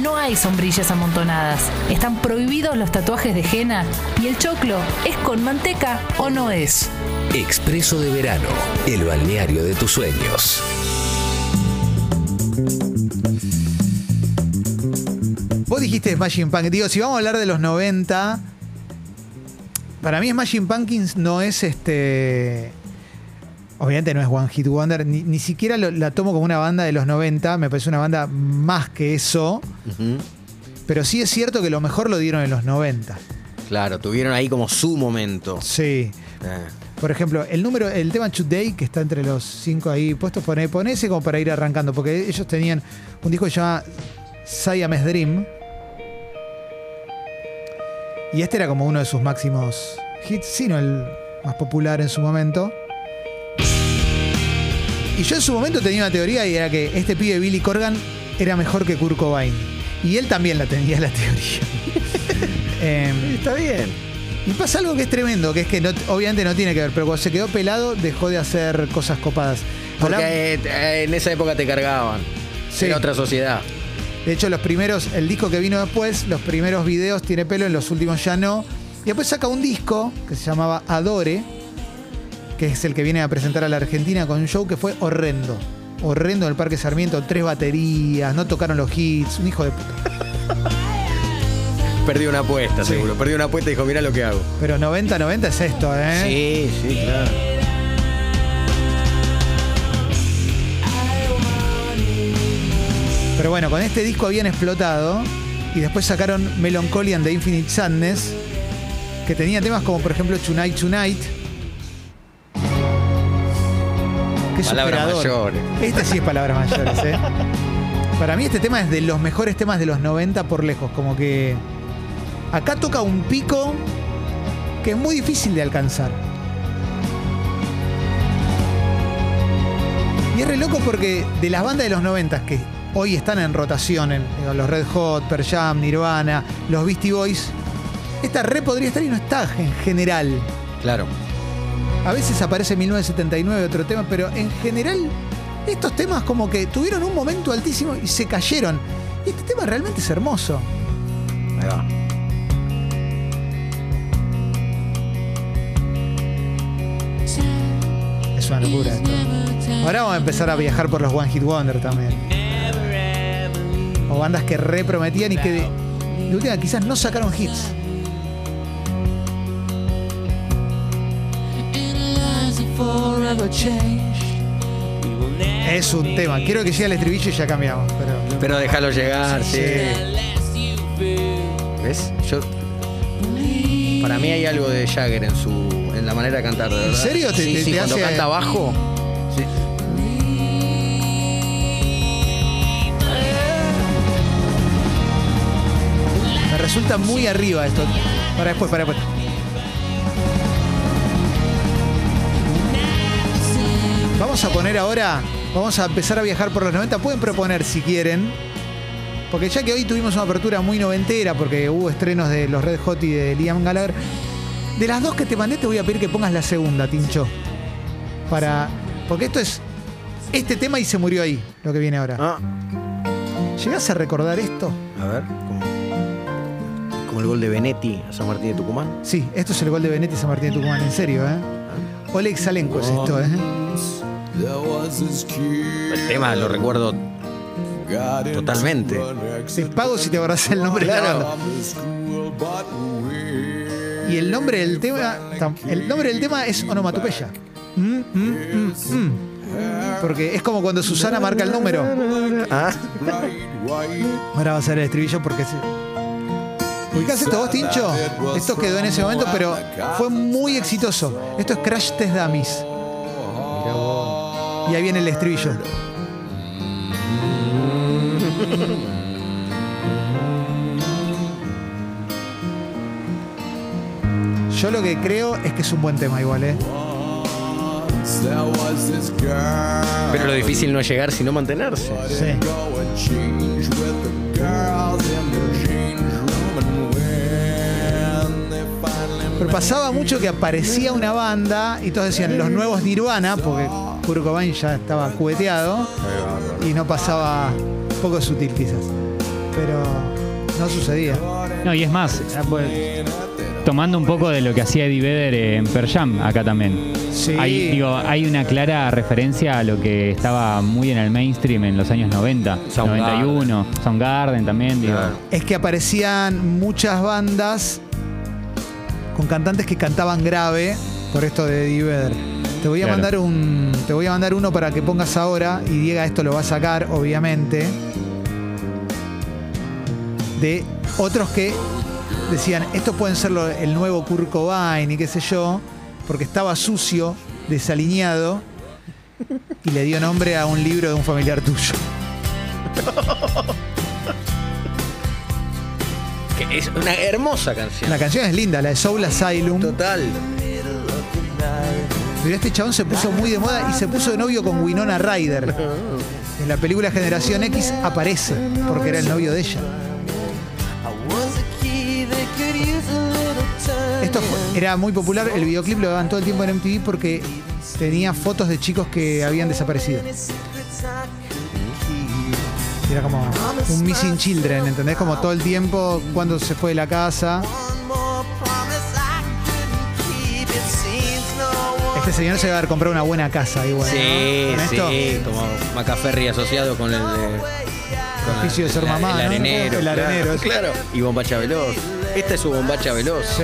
no hay sombrillas amontonadas. Están prohibidos los tatuajes de henna y el choclo es con manteca o no es. Expreso de verano, el balneario de tus sueños. Vos dijiste Smashing Pumpkins. Digo, si vamos a hablar de los 90, para mí Smashing Pumpkins no es este. Obviamente no es One Hit Wonder, ni, ni siquiera lo- la tomo como una banda de los 90, me parece una banda más que eso, pero sí es cierto que lo mejor lo dieron en los 90. Claro, tuvieron ahí como su momento. Sí. Eh, Por ejemplo, el número, el tema Today, que está entre los cinco ahí puestos, pone, pone ese como para ir arrancando, porque ellos tenían un disco que se llama Siamese Dream. Y este era como uno de sus máximos hits, sino el más popular en su momento. Y yo en su momento tenía una teoría y era que este pibe Billy Corgan era mejor que Kurt Cobain. Y él también la tenía la teoría. Em, Está bien. y pasa algo que es tremendo, que es que no- obviamente no tiene que ver, pero cuando se quedó pelado dejó de hacer cosas copadas. Porque eh, eh, en esa época te cargaban. Sí. Era otra sociedad. de hecho, los primeros, el disco que vino después, los primeros videos tiene pelo, en los últimos ya no. Y después saca un disco que se llamaba Adore, que es el que viene a presentar a la Argentina con un show que fue horrendo. Horrendo en el Parque Sarmiento, tres baterías, no tocaron los hits, un hijo de puta. Perdí una apuesta, Sí. seguro. Perdí una apuesta y dijo, mira lo que hago. Pero 90-90 es esto, ¿eh? Sí, sí, claro. Pero bueno, con este disco habían explotado y después sacaron Melancholy and the Infinite Sadness, que tenía temas como por ejemplo Tonight Tonight. Palabras superador. mayores. Este sí es palabras mayores, ¿eh? Para mí este tema es de los mejores temas de los 90 por lejos, como que acá toca un pico que es muy difícil de alcanzar. Y es re loco porque de las bandas de los 90 que hoy están en rotación, en, digo, los Red Hot, Pearl Jam, Nirvana, los Beastie Boys, esta re podría estar y no está en general. Claro. A veces aparece 1979 otro tema, pero en general estos temas como que tuvieron un momento altísimo y se cayeron. Y este tema realmente es hermoso. Ahí va. Es una locura esto. Ahora vamos a empezar a viajar por los One Hit Wonder también. O bandas que re prometían y que de, de última quizás no sacaron hits. Es un tema. Quiero que llegue el estribillo y ya cambiamos. Pero Pero déjalo llegar, sí. ¿Ves? Yo. Para mí hay algo de Jagger en su. en la manera de cantar, verdad. serio? ¿Te- sí, te- sí, te cuando hace- canta abajo. sí. me resulta muy arriba esto. Para después, para después. Vamos a poner ahora, vamos a empezar a viajar por los 90. Pueden proponer si quieren. Porque ya que hoy tuvimos una apertura muy noventera, porque hubo estrenos de los Red Hot y de Liam Gallagher. De las dos que te mandé, te voy a pedir que pongas la segunda, Tincho. Para. Porque esto es. Este tema y se murió ahí, lo que viene ahora. Ah, ¿Llegás a recordar esto? a ver. Como, como el gol de Benetti a San Martín de Tucumán. Sí, esto es el gol de Benetti y San Martín de Tucumán, en serio, ¿eh? Oleg Salenko es esto, ¿eh? El tema lo recuerdo totalmente. Te pago si te acordás el nombre de la banda. Y el nombre del tema, el nombre del tema es onomatopeya. Mm, mm, mm, mm. Porque es como cuando Susana marca el número. Ah, Ahora va a ser el estribillo porque se... ¿Ubicás esto vos, Tincho? Esto quedó en ese momento, pero fue muy exitoso. Esto es Crash Test Dummies. Y ahí viene el estribillo. Yo lo que creo es que es un buen tema igual, ¿eh? pero lo difícil no es llegar, sino mantenerse. Sí. Pero pasaba mucho que aparecía una banda y todos decían los nuevos Nirvana, porque Kurt Cobain ya estaba cubeteado y no pasaba poco sutil quizás. pero no sucedía. No, y es más, pues, tomando un poco de lo que hacía Eddie Vedder en Per Jam acá también. Sí. Hay, digo, hay una clara referencia a lo que estaba muy en el mainstream en los años 90, Soundgarden. 91, Soundgarden también, digo. Es que aparecían muchas bandas con cantantes que cantaban grave por esto de Eddie Vedder. Te voy a Claro. mandar un. Te voy a mandar uno para que pongas ahora. Y Diego esto lo va a sacar, obviamente. De otros que decían, estos pueden ser lo- el nuevo Kurt Cobain y qué sé yo, porque estaba sucio, desalineado, y le dio nombre a un libro de un familiar tuyo. Que es una hermosa canción. La canción es linda, la de Soul Asylum. Total. Pero este chabón se puso muy de moda y se puso de novio con Winona Ryder. En la película Generación X aparece, porque era el novio de ella. Esto fue- era muy popular, el videoclip lo daban todo el tiempo en MTV porque tenía fotos de chicos que habían desaparecido. Era como un missing children, ¿entendés? Como todo el tiempo cuando se fue de la casa. Este señor se va a haber comprado una buena casa igual. ¿no? Sí, esto, sí, como Macaferri asociado con el de. Oficio de ser la- mamá, El ¿no? arenero. El claro, arenero, sí. Claro. Y bombacha veloz. Esta es su bombacha veloz. Sí.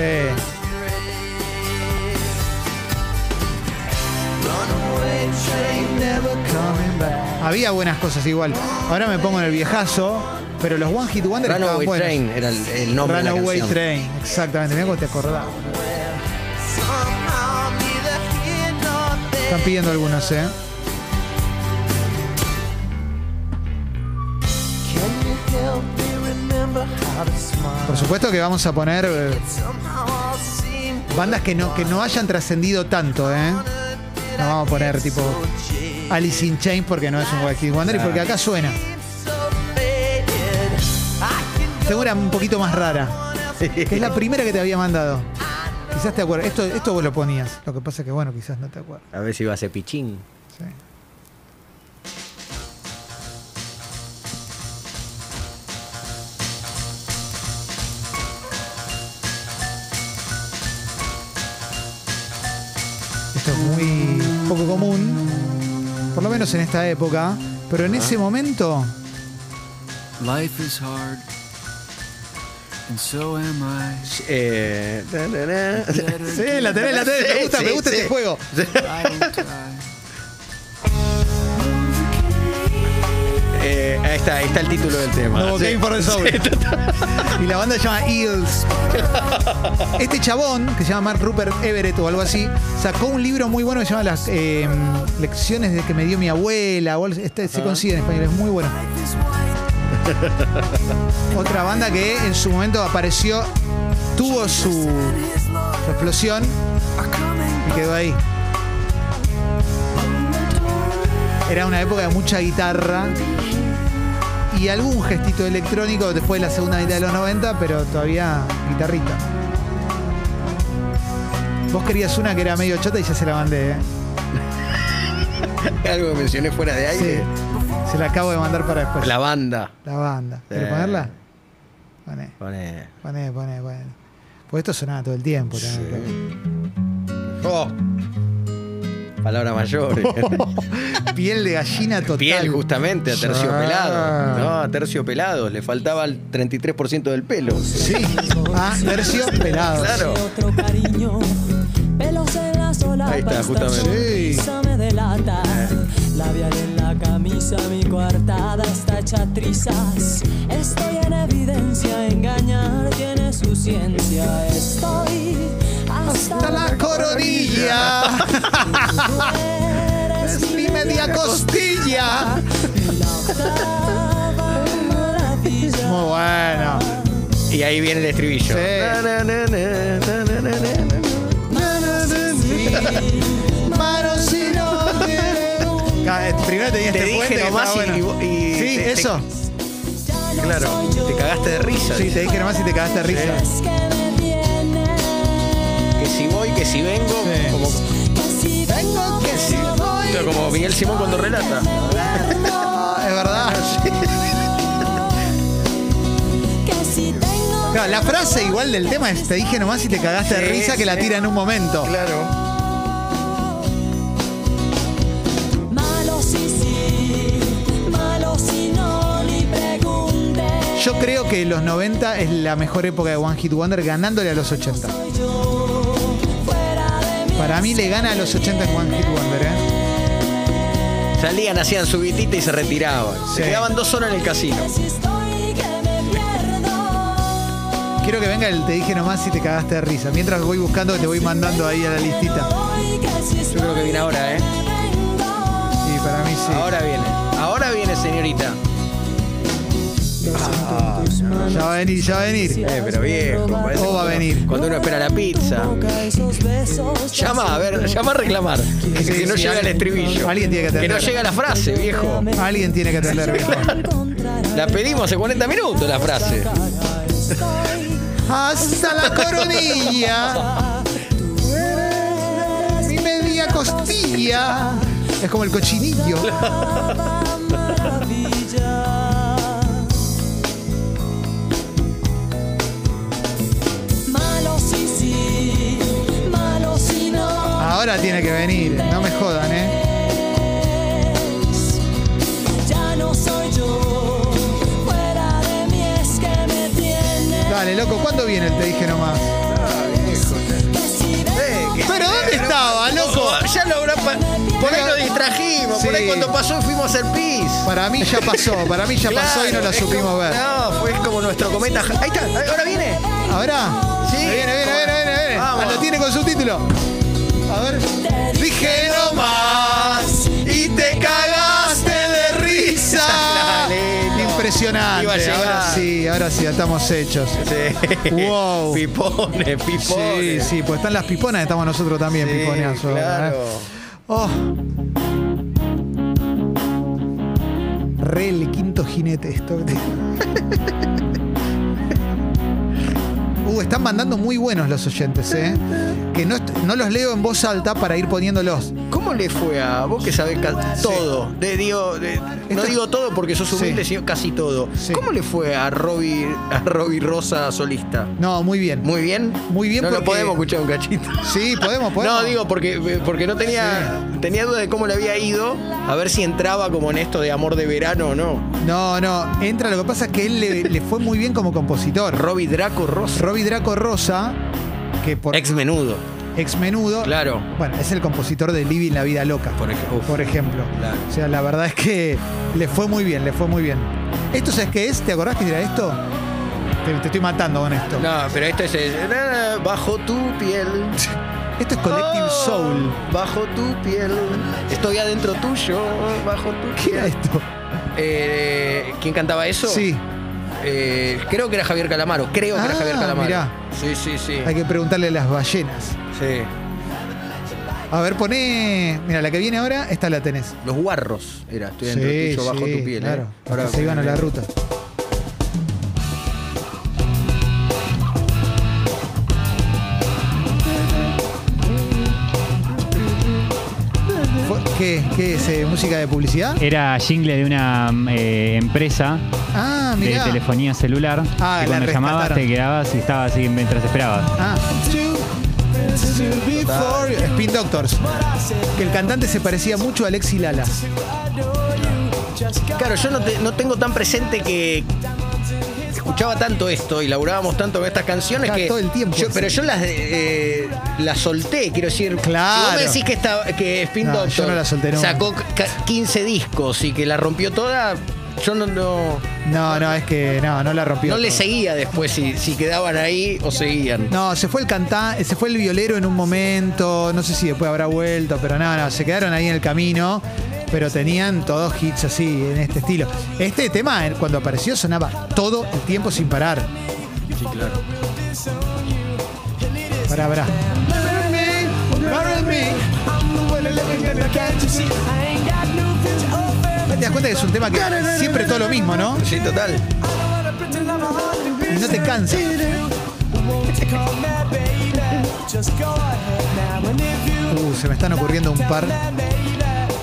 Había buenas cosas igual. Ahora me pongo en el viejazo, pero los One Hit Wonder estaban Runaway buenos. Train era el, el nombre de la Runaway canción. Train, exactamente. Mira cómo te acordás. Están pidiendo algunos, ¿eh? Por supuesto que vamos a poner eh, bandas que no, que no hayan trascendido tanto, ¿eh? No vamos a poner tipo Alice in Chains porque no es un Hit Wonder y porque acá suena. Tengo una un poquito más rara. Que es la primera que te había mandado. Quizás te acuerdas. Esto, esto vos lo ponías. Lo que pasa es que, bueno, quizás no te acuerdas. A ver si va a ser pichín. Sí. Esto es muy poco común, por lo menos en esta época, pero en ese momento Life is hard, so am I. Eh, na, na, na. Sí, la tenés, la tenés. Me gusta, Sí, me gusta sí. este juego. Eh, ahí está, ahí está el título del tema. No, Sí. Game for the Soul. y la banda se llama Eagles. Este chabón, que se llama Mark Rupert Everett o algo así, sacó un libro muy bueno que se llama Las eh, lecciones de que me dio mi abuela. o Este se consigue en español, es muy bueno. Otra banda que en su momento apareció, tuvo su, su explosión y quedó ahí. Era una época de mucha guitarra y algún gestito electrónico después de la segunda mitad de los 90, pero todavía guitarrita. Vos querías una que era medio chota y ya se la mandé, ¿eh? Algo que mencioné fuera de Sí. Se la acabo de mandar para después. La banda. La banda. ¿Querés Sí. ponerla? Poné, Pone. poné, poné, poné. Pues esto sonaba todo el tiempo también. Oh. Palabra mayor. Piel de gallina total. Piel, justamente, a terciopelado. Ah. No, a terciopelado. Le faltaba el 33% del pelo. Sí. Ah, tercio pelado. Claro. Ahí está, justamente. Sí. Labial en la camisa, mi coartada está hecha trizas. Estoy en evidencia, engañar tiene su ciencia. Estoy hasta, Hasta la coronilla. Eres Es mi media costilla. la octava maravilla. Muy bueno. Y ahí viene el estribillo. Sí. Eh, Primero tenía Te este dije puente nomás y- bueno. y- Sí, te- te- eso. Claro. Te cagaste de risa. Sí, te dije nomás y te cagaste de risa. Que si voy, que si vengo. Sí. Como, Que si vengo, que si voy. como Miguel Simón cuando relata. Es verdad. Claro, la frase igual del tema es te dije nomás y te cagaste de risa que la tira en un momento. Claro. Yo creo que los 90 es la mejor época de One Hit Wonder ganándole a los 80. Fuera de mi Para mí le gana a los 80 en One Hit Wonder, ¿eh? Salían, hacían su guitita y se retiraban. Sí. Se quedaban dos horas en el casino. si. Quiero que venga el te dije nomás y te cagaste de risa. Mientras voy buscando, te voy mandando ahí a la listita. Si Yo creo que viene ahora, ¿eh? Sí, para mí sí. Ahora viene. Ahora viene, señorita. Ya va a venir, ya va a venir. Eh, pero viejo. parece Oh, va a cuando- venir. Cuando uno espera la pizza. Llama, a ver, llama a reclamar. Que, Sí, que no sí, llega el alguien- estribillo. alguien tiene que Que atender. no llega la frase, viejo. Alguien tiene que atender, viejo. La pedimos hace 40 minutos la frase. Hasta la coronilla. Mi media costilla. Es como el cochinillo. Ahora tiene que venir. No me jodan, ¿eh? Ya no soy yo. Fuera de mí es que me tiene. Dale, loco, ¿cuándo viene el te dije nomás? ¿Pero dónde estaba, loco? Ya lo habrá pa- Por ahí nos distrajimos. Por ahí cuando pasó fuimos al pis. Para mí ya pasó, para mí ya pasó y no la es supimos como- ver. No, fue como nuestro cometa. Ahí está, ahora viene. ¿Ahora? Sí. Ahí Viene, viene, viene, viene, viene. Vamos. Ah, lo tiene con subtítulo. A ver. Dije nomás y te cagaste de risa. Dale, no. Impresionante. Ahora sí, ahora sí, estamos hechos. Sí. Wow. Pipones, Sí, pipones. sí, pues están las piponas, estamos nosotros también, Sí, piponeazos. Claro. ¿eh? Oh. Re el quinto jinete esto. Uh, están mandando muy buenos los oyentes, ¿eh? Que no, no los leo en voz alta para ir poniéndolos. ¿Cómo le fue a vos que sabés ca- todo? De- digo, de- no digo todo porque sos humilde, Sí. sino casi todo. Sí. ¿Cómo le fue a Robbie, a Robbie Rosa solista? No, muy bien. ¿Muy bien? Muy bien No lo porque- podemos escuchar un cachito. Sí, podemos, podemos. No, digo, porque, porque no tenía, tenía duda de cómo le había ido, a ver si entraba como en esto de amor de verano o no. No, no, entra. Lo que pasa es que él le, le fue muy bien como compositor. Robbie Draco Rosa. Robbie Draco Rosa, que por Ex menudo. ex menudo. Claro. Bueno, es el compositor de Living la Vida Loca. Por ej- uf. por ejemplo. Claro. O sea, la verdad es que le fue muy bien, le fue muy bien. ¿Esto sabes qué es? ¿Te acordás que era esto? Te, te estoy matando con esto. No, pero esto es bajo tu piel. Esto es Collective Oh, Soul. Bajo tu piel. Estoy adentro tuyo. Bajo tu ¿Qué era piel. esto? Eh, ¿Quién cantaba eso? Sí, Eh, creo que era Javier Calamaro. Creo que era Ah, Javier Calamaro. mirá. Sí, sí, sí. hay que preguntarle a las ballenas. Sí. A ver, poné. Mira, la que viene ahora, esta la tenés. Los guarros era. Estoy dentro Sí, tuyo, bajo tu piel. Claro, eh. porque se iban a la ruta. ¿Qué? ¿Qué es? eh, ¿Música de publicidad? Era jingle de una eh, empresa Ah, de mirá. telefonía celular. Ah, que la cuando llamabas rescataron. te quedabas y estabas así mientras esperabas. Ah. Spin Doctors. Que el cantante se parecía mucho a Alexi Lala. Claro, yo no, te- no tengo tan presente que escuchaba tanto esto y laburábamos tanto con estas canciones que todo el tiempo. yo- pero yo las eh, las solté, quiero decir. Claro. Si vos me decís que esta, que Spin No, yo Doctor no la solté nunca. sacó ca- 15 discos y que la rompió toda, yo no no, No, no, es que no, no la rompió. no le todo. seguía después si, si quedaban ahí o seguían. No, se fue el cantante, se fue el violero en un momento, no sé si después habrá vuelto, pero no, no, se quedaron ahí en el camino, pero tenían todos hits así, en este estilo. Este tema, eh, cuando apareció, sonaba todo el tiempo sin parar. Sí, claro. Pará, pará. Te das cuenta que es un tema que siempre todo lo mismo, ¿no? Sí, total. Y no te cansa. Uh, se me están ocurriendo un par.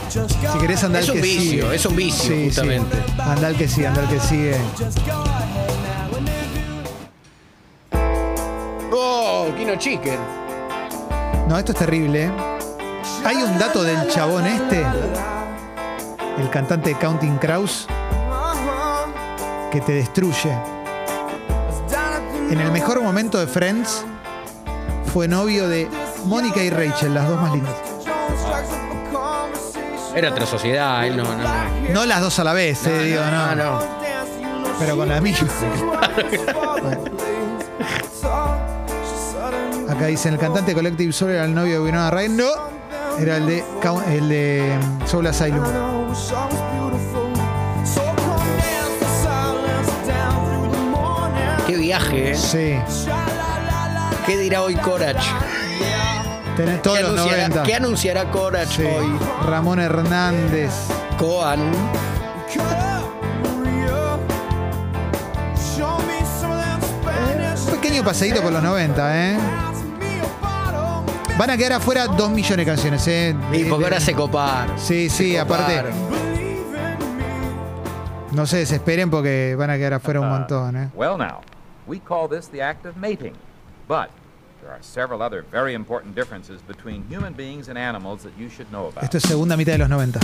Si querés andar Es un que vicio, sigue. es un vicio, Sí, sí. justamente. Andar que sigue, andar que sigue. Oh, Kino Chicken. No, esto es terrible. ¿eh? Hay un dato del chabón este, el cantante de Counting Crows, que te destruye. En el mejor momento de Friends, fue novio de Mónica y Rachel, las dos más lindas. Era otra sociedad, él no. no, no. No las dos a la vez, eh, digo, no. No. Pero con la misma. Acá dicen el cantante de Collective Soul era el novio de Winona Ryder. No, era el de, el de Soul Asylum. Qué viaje, ¿eh? Sí. ¿Qué dirá hoy Corach? Tenés todos ¿Qué los anunciará, 90. ¿Qué anunciará Corach Sí. hoy? Ramón Hernández. Coan. Un pequeño paseíto por los 90, ¿eh? Van a quedar afuera dos millones de canciones, ¿eh? Y porque ahora se coparon. Sí, sí, Se aparte. coparon. No se desesperen porque van a quedar afuera un montón, ¿eh? Well, now, we call this the act of mating, but there are several other very important differences between human beings and animals that you should know about. Esto es segunda mitad de los 90.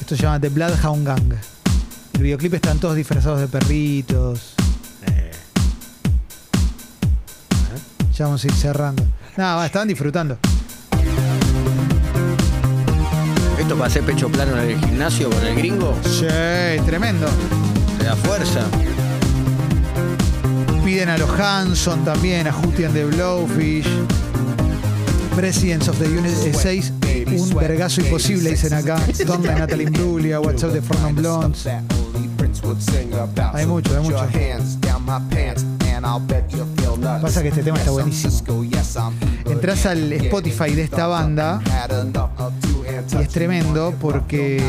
Esto se llama The Bloodhound Gang. El videoclip están todos disfrazados de perritos. Ya vamos a ir cerrando. Nada, va, estaban disfrutando. Esto para hacer pecho plano en el gimnasio con el gringo, Sí, tremendo. le da fuerza. Piden a los Hanson también, a Hootie and the Blowfish. Presidents of the United States, un vergazo imposible, dicen acá. Don de Natalie Imbruglia, What's Up de Fornon Blondes. Hay mucho, hay mucho. Pasa que este tema está buenísimo. Entras al Spotify de esta banda y es tremendo porque.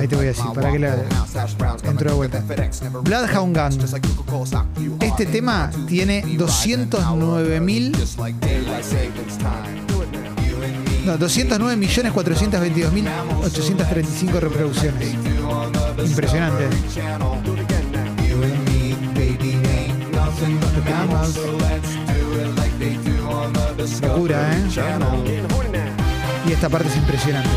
Ahí te voy a decir, para que la. Entro de vuelta. Bloodhound Gang. Este tema tiene 209.000. No, 209 millones 422 mil 835 reproducciones. Impresionante. Locura, ¿eh? Y esta parte es impresionante.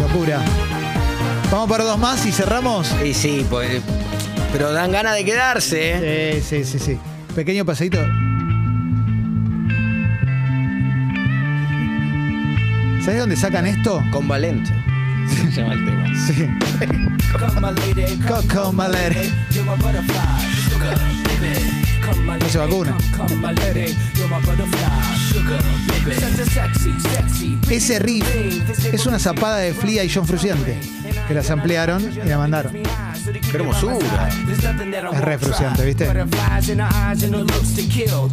Locura. Vamos para dos más y cerramos. Y sí, pues. Pero dan ganas de quedarse, ¿eh? Sí, sí, sí, sí. Pequeño paseíto. ¿Sabes dónde sacan esto? Con Valente. Se llama el tema. Sí. Coco Malere. No se vacuna. Ese riff es una zapada de Flia y John Fruciante. Que las ampliaron y la mandaron. Qué hermosura. Es re frustrante, ¿viste?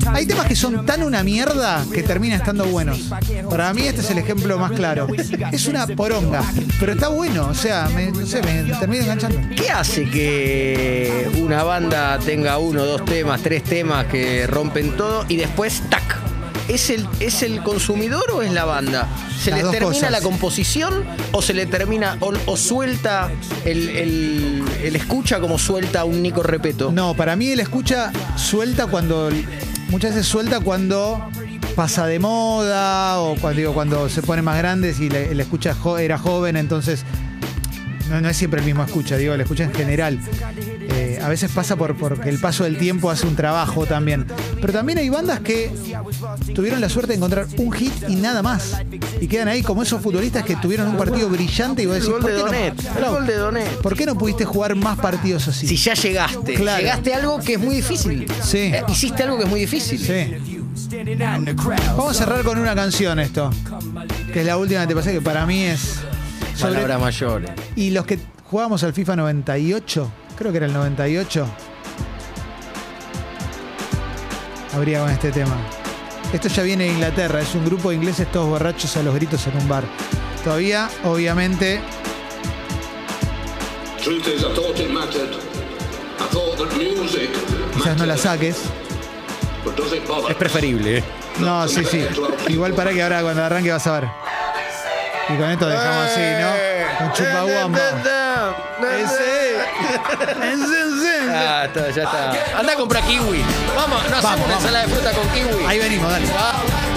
Hay temas que son tan una mierda que terminan estando buenos. Para mí este es el ejemplo más claro. Es una poronga, pero está bueno. O sea, me, no sé, me termina enganchando. ¿Qué hace que una banda tenga uno, dos temas, tres temas que rompen todo y después, tac? ¿Es el, ¿Es el consumidor o es la banda? ¿Se Las le termina cosas. la composición o se le termina o, o suelta el, el- el escucha como suelta un Nico Repeto? No, para mí él escucha suelta cuando. Muchas veces suelta cuando pasa de moda o cuando, digo, cuando se pone más grandes y le- el escucha jo- era joven, entonces. No, no es siempre el mismo escucha, digo, el escucha en general. A veces pasa por porque el paso del tiempo hace un trabajo también. Pero también hay bandas que tuvieron la suerte de encontrar un hit y nada más. Y quedan ahí como esos futbolistas que tuvieron un partido brillante y vos El decís, gol ¿por de qué, Donet. no, El gol de Donet. ¿por qué no pudiste jugar más partidos así? Si ya llegaste, Claro. llegaste a algo que es muy difícil. Sí. Eh, hiciste algo que es muy difícil. Sí. Vamos a cerrar con una canción esto. Que es la última que te pasé, que para mí es. sobre- Palabras mayores. Y los que jugábamos al FIFA 98, creo que era el 98, habría con este tema. Esto ya viene de Inglaterra, es un grupo de ingleses todos borrachos a los gritos en un bar. Todavía, obviamente, quizás no la saques. Es preferible. eh. No, sí, sí. Igual para que ahora cuando arranque vas a ver. Y con esto dejamos así, ¿no? Un chupaguamba. Ese. Ah, está, ya está. Anda a comprar kiwi. Vamos, no hacemos Vamos, una vamos. ensalada de fruta con kiwi. Ahí venimos, dale. Va.